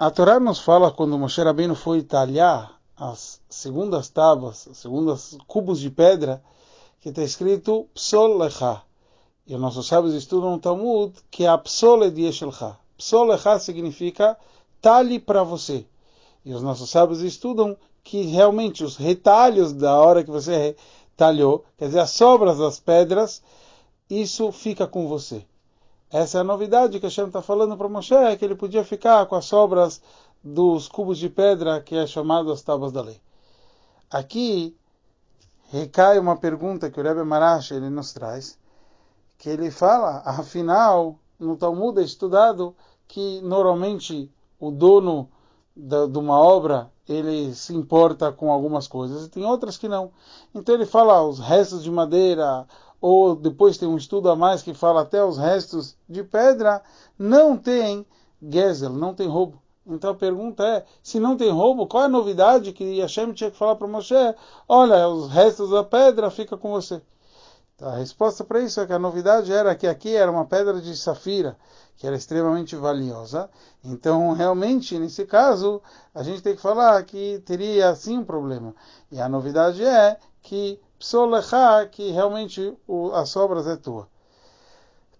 A Torá nos fala quando Moshe Rabbeinu foi talhar as segundas tábuas, as segundas cubos de pedra, que está escrito Psol Lecha. E os nossos sábios estudam no Talmud que a Psol de Yeshelcha. Psol Lecha significa talhe para você. E os nossos sábios estudam que realmente os retalhos da hora que você talhou, quer dizer, as sobras das pedras, isso fica com você. Essa é a novidade que Hashem está falando para Moshe, que ele podia ficar com as sobras dos cubos de pedra, que é chamado as tábuas da lei. Aqui recai uma pergunta que o Rebbe Marash ele nos traz, que ele fala, afinal, no Talmud é estudado que normalmente o dono de uma obra ele se importa com algumas coisas e tem outras que não. Então ele fala os restos de madeira, ou depois tem um estudo a mais que fala até os restos de pedra, não tem Gezel, não tem roubo. Então a pergunta é, se não tem roubo, qual é a novidade que Hashem tinha que falar para Moshe? Olha, os restos da pedra fica com você. Então, a resposta para isso é que a novidade era que aqui era uma pedra de safira, que era extremamente valiosa. Então, realmente, nesse caso, a gente tem que falar que teria sim um problema. E a novidade é que psolecha, que realmente o, as sobras é tua.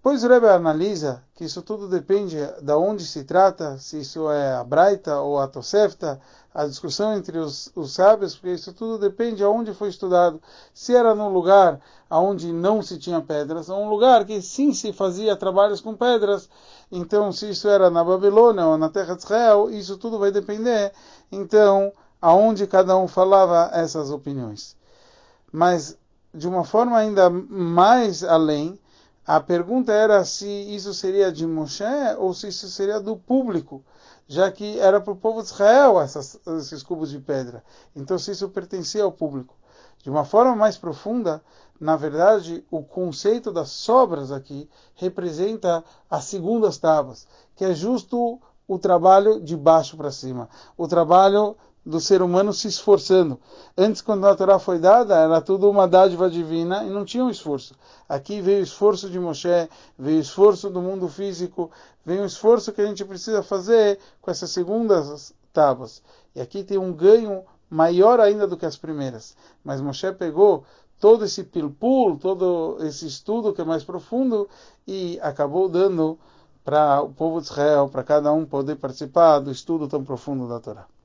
Depois o Rebbe analisa que isso tudo depende de onde se trata, se isso é a Braita ou a Tosefta, a discussão entre os, os sábios, porque isso tudo depende de onde foi estudado. Se era num lugar onde não se tinha pedras, ou um lugar que sim se fazia trabalhos com pedras, então se isso era na Babilônia ou na terra de Israel, isso tudo vai depender, então, aonde cada um falava essas opiniões. Mas, de uma forma ainda mais além, a pergunta era se isso seria de Moshe ou se isso seria do público, já que era para o povo de Israel essas, esses cubos de pedra. Então, se isso pertencia ao público. De uma forma mais profunda, na verdade, o conceito das sobras aqui representa as segundas tábuas, que é justo o trabalho de baixo para cima, o trabalho do ser humano se esforçando. Antes, quando a Torá foi dada, era tudo uma dádiva divina e não tinha um esforço. Aqui veio o esforço de Moshe, veio o esforço do mundo físico, veio o esforço que a gente precisa fazer com essas segundas tábuas. E aqui tem um ganho maior ainda do que as primeiras. Mas Moshe pegou todo esse pilpul, todo esse estudo que é mais profundo e acabou dando para o povo de Israel, para cada um poder participar do estudo tão profundo da Torá.